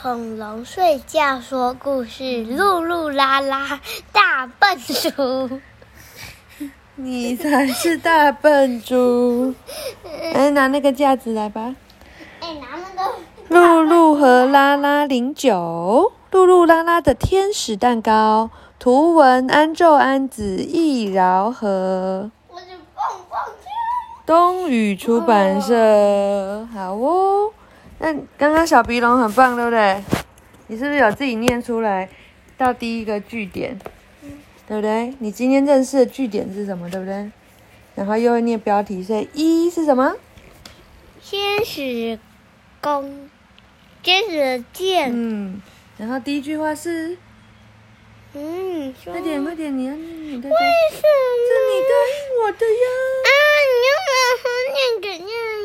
恐龙睡觉说故事，露露拉拉大笨猪。你才是大笨猪！来 拿那个架子来吧。哎，拿那个。露露和拉拉零九，露露拉拉的天使蛋糕，图文安昼安子易饶和。我就蹦蹦跳。东宇出版社，好哦。那刚刚小鼻龙很棒，对不对？你是不是有自己念出来到第一个句点？对不对？你今天认识的句点是什么？对不对？然后又会念标题，所以一是什么？天使弓，天使的箭。嗯。然后第一句话是，嗯，快点快点，你要念你的。为什么？是你答应我的呀。啊，你要不要念给念念？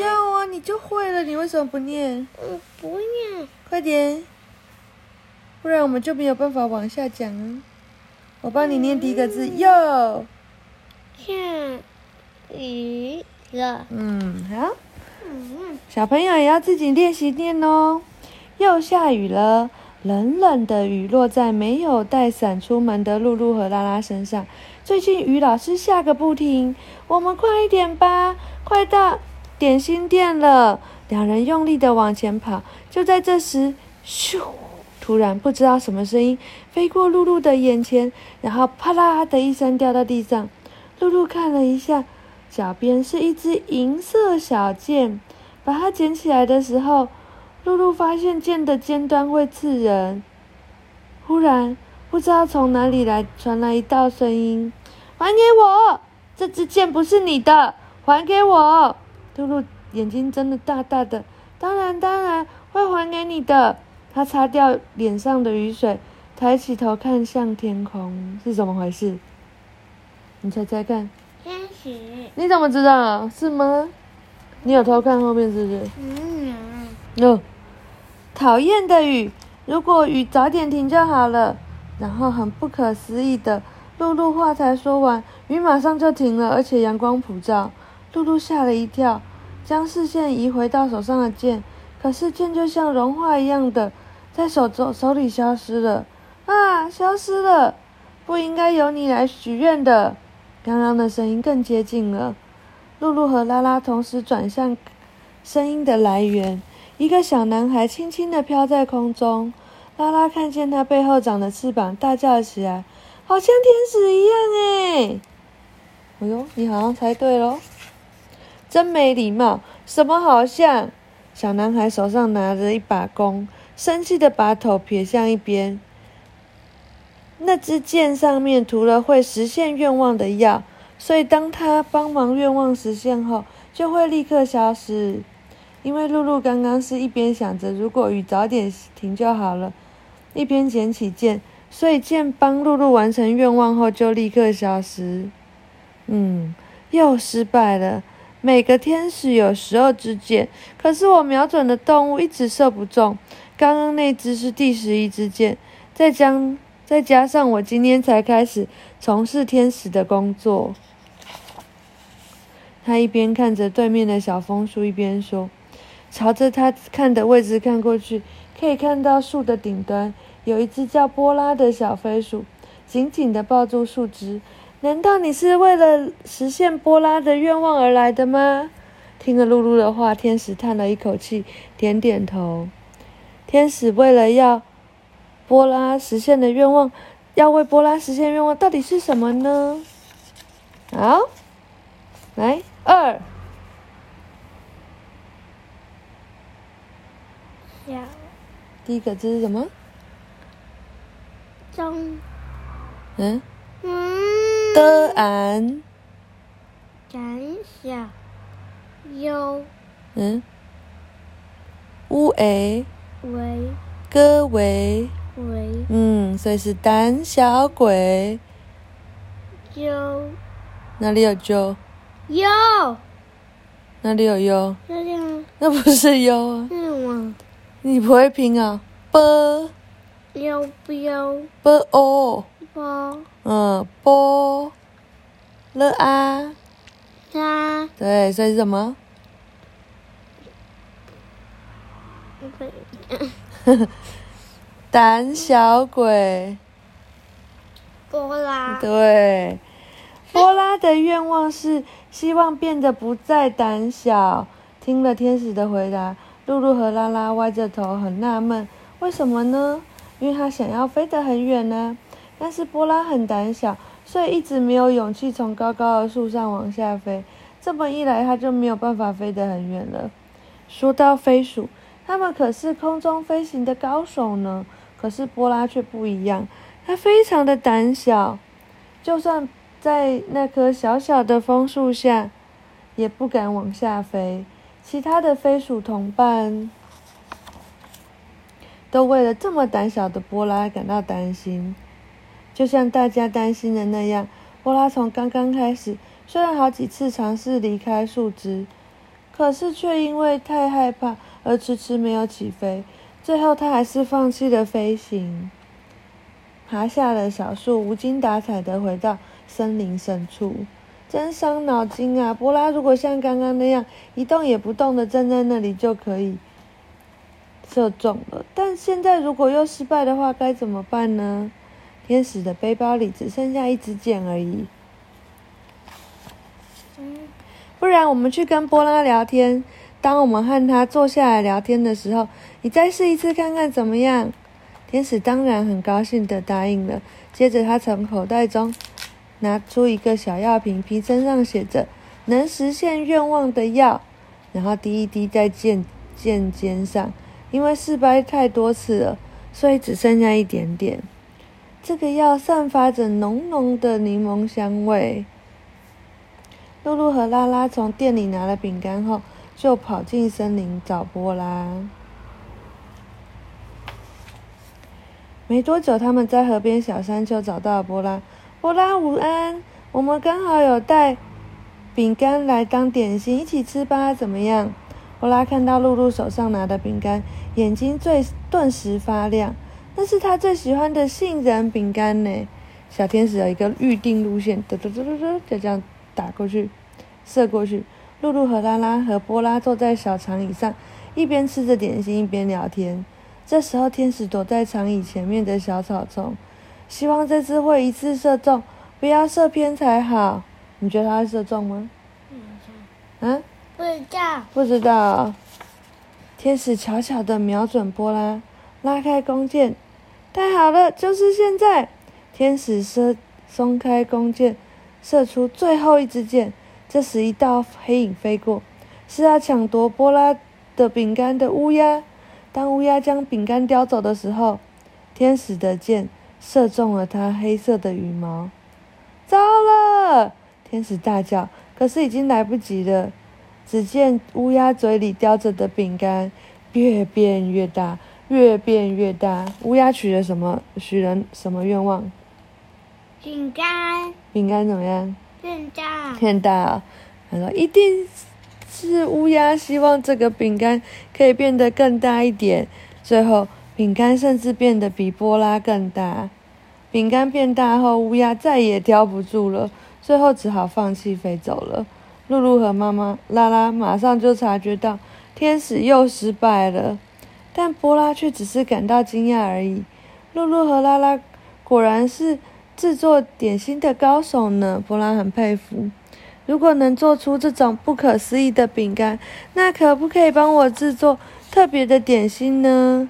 要啊，你就会了，你为什么不念？我不念。快点，不然我们就没有办法往下讲了。我帮你念第一个字，又下雨了。嗯，好。嗯，小朋友也要自己练习念哦。又下雨了，冷冷的雨落在没有带伞出门的露露和拉拉身上。最近雨老是下个不停，我们快一点吧，快到点心店了。两人用力的往前跑，就在这时，咻！突然，不知道什么声音飞过露露的眼前，然后啪啦的一声掉到地上。露露看了一下，脚边是一只银色小剑。把它捡起来的时候，露露发现剑的尖端会刺人。忽然，不知道从哪里来传来一道声音：“还给我！这支剑不是你的，还给我！”露露眼睛睁得大大的，当然，当然会还给你的。他擦掉脸上的雨水，抬起头看向天空，是怎么回事？你猜猜看。天使。你怎么知道？是吗？你有偷看后面是不是？嗯。哦，讨厌的雨！如果雨早点停就好了。然后很不可思议的，露露话才说完，雨马上就停了，而且阳光普照。露露吓了一跳，将视线移回到手上的剑，可是剑就像融化一样的。在手中手里消失了，啊，消失了！不应该由你来许愿的。刚刚的声音更接近了。露露和拉拉同时转向声音的来源。一个小男孩轻轻地飘在空中。拉拉看见他背后长的翅膀，大叫起来：“好像天使一样！”哎，哎呦，你好像猜对喽！真没礼貌！什么好像？小男孩手上拿着一把弓。生气的把头撇向一边。那支箭上面涂了会实现愿望的药，所以当他帮忙愿望实现后，就会立刻消失。因为露露刚刚是一边想着如果雨早点停就好了，一边捡起剑，所以剑帮露露完成愿望后就立刻消失。嗯，又失败了。每个天使有十二支箭，可是我瞄准的动物一直射不中。刚刚那只是第十一支箭，再将再加上我今天才开始从事天使的工作。他一边看着对面的小枫树，一边说：“朝着他看的位置看过去，可以看到树的顶端有一只叫波拉的小飞鼠，紧紧地抱住树枝。难道你是为了实现波拉的愿望而来的吗？”听了露露的话，天使叹了一口气，点点头。天使为了要波拉实现的愿望，要为波拉实现愿望，到底是什么呢？好，来二，小，第一个字是什么？中，嗯，的安，胆小，优，嗯，乌诶。喂，各位，喂，嗯，所以是胆小鬼。有，哪里有鸠？有，哪里有优？这样，那不是优啊。是吗？你不会拼啊？b，有不有？b o，波，嗯波了啊。它，对，所以是什么？胆小鬼。波拉。对，波拉的愿望是希望变得不再胆小。听了天使的回答，露露和拉拉歪着头，很纳闷，为什么呢？因为他想要飞得很远呢。但是波拉很胆小，所以一直没有勇气从高高的树上往下飞。这么一来，他就没有办法飞得很远了。说到飞鼠，他们可是空中飞行的高手呢。可是波拉却不一样，他非常的胆小，就算在那棵小小的枫树下，也不敢往下飞。其他的飞鼠同伴都为了这么胆小的波拉感到担心，就像大家担心的那样。波拉从刚刚开始，虽然好几次尝试离开树枝，可是却因为太害怕而迟迟没有起飞。最后，他还是放弃了飞行，爬下了小树，无精打采的回到森林深处。真伤脑筋啊！波拉如果像刚刚那样一动也不动的站在那里，就可以射中了。但现在如果又失败的话，该怎么办呢？天使的背包里只剩下一支箭而已。不然我们去跟波拉聊天。当我们和他坐下来聊天的时候，你再试一次看看怎么样？天使当然很高兴的答应了。接着，他从口袋中拿出一个小药瓶，瓶身上写着“能实现愿望的药”，然后滴一滴在剑剑尖上。因为失败太多次了，所以只剩下一点点。这个药散发着浓浓的柠檬香味。露露和拉拉从店里拿了饼干后。就跑进森林找波拉。没多久，他们在河边小山丘找到了波拉。波拉，午安！我们刚好有带饼干来当点心，一起吃吧，怎么样？波拉看到露露手上拿的饼干，眼睛最顿时发亮。那是他最喜欢的杏仁饼干呢。小天使有一个预定路线，嘟嘟嘟嘟嘟，就这样打过去，射过去。露露和拉拉和波拉坐在小长椅上，一边吃着点心，一边聊天。这时候，天使躲在长椅前面的小草丛，希望这次会一次射中，不要射偏才好。你觉得他会射中吗？嗯？不知道。不知道。天使悄悄地瞄准波拉，拉开弓箭。太好了，就是现在！天使射松开弓箭，射出最后一支箭。这时，一道黑影飞过，是要抢夺波拉的饼干的乌鸦。当乌鸦将饼干叼走的时候，天使的箭射中了它黑色的羽毛。糟了！天使大叫，可是已经来不及了。只见乌鸦嘴里叼着的饼干越变越大，越变越大。乌鸦许了什么？许了什么愿望？饼干。饼干怎么样？变大，变大。他说：“一定是乌鸦希望这个饼干可以变得更大一点。最后，饼干甚至变得比波拉更大。饼干变大后，乌鸦再也叼不住了，最后只好放弃飞走了。露露和妈妈拉拉马上就察觉到天使又失败了，但波拉却只是感到惊讶而已。露露和拉拉果然是。”制作点心的高手呢？波拉很佩服。如果能做出这种不可思议的饼干，那可不可以帮我制作特别的点心呢？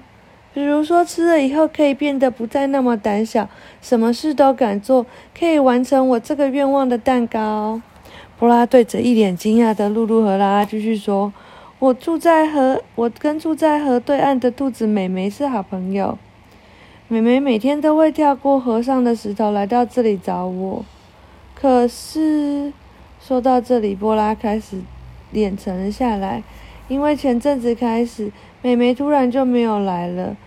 比如说吃了以后可以变得不再那么胆小，什么事都敢做，可以完成我这个愿望的蛋糕。波拉对着一脸惊讶的露露和拉拉继续说：“我住在河，我跟住在河对岸的兔子美美是好朋友。”美美每天都会跳过河上的石头来到这里找我，可是说到这里，波拉开始脸沉了下来，因为前阵子开始，美美突然就没有来了。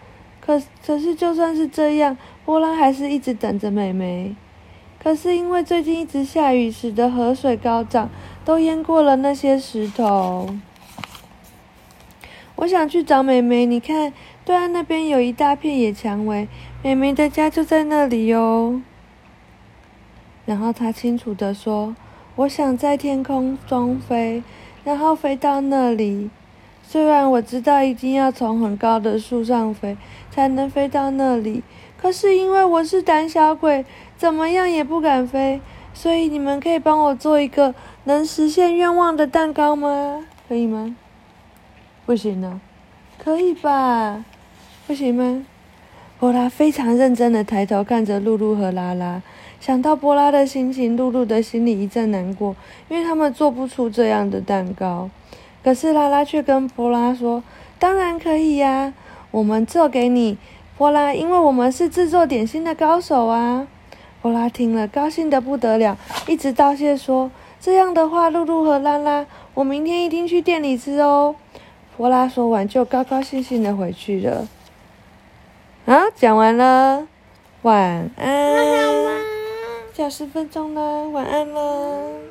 可可是就算是这样，波拉还是一直等着美美。可是因为最近一直下雨，使得河水高涨，都淹过了那些石头。我想去找美美，你看。对岸那边有一大片野蔷薇，美美的家就在那里哟。然后他清楚的说：“我想在天空中飞，然后飞到那里。”虽然我知道一定要从很高的树上飞才能飞到那里，可是因为我是胆小鬼，怎么样也不敢飞。所以你们可以帮我做一个能实现愿望的蛋糕吗？可以吗？不行呢？可以吧？不行吗？波拉非常认真的抬头看着露露和拉拉，想到波拉的心情，露露的心里一阵难过，因为他们做不出这样的蛋糕。可是拉拉却跟波拉说：“当然可以呀，我们做给你，波拉，因为我们是制作点心的高手啊。”波拉听了，高兴得不得了，一直道谢说：“这样的话，露露和拉拉，我明天一定去店里吃哦。”波拉说完，就高高兴兴的回去了。啊，讲完了，晚安。讲十分钟了，晚安了。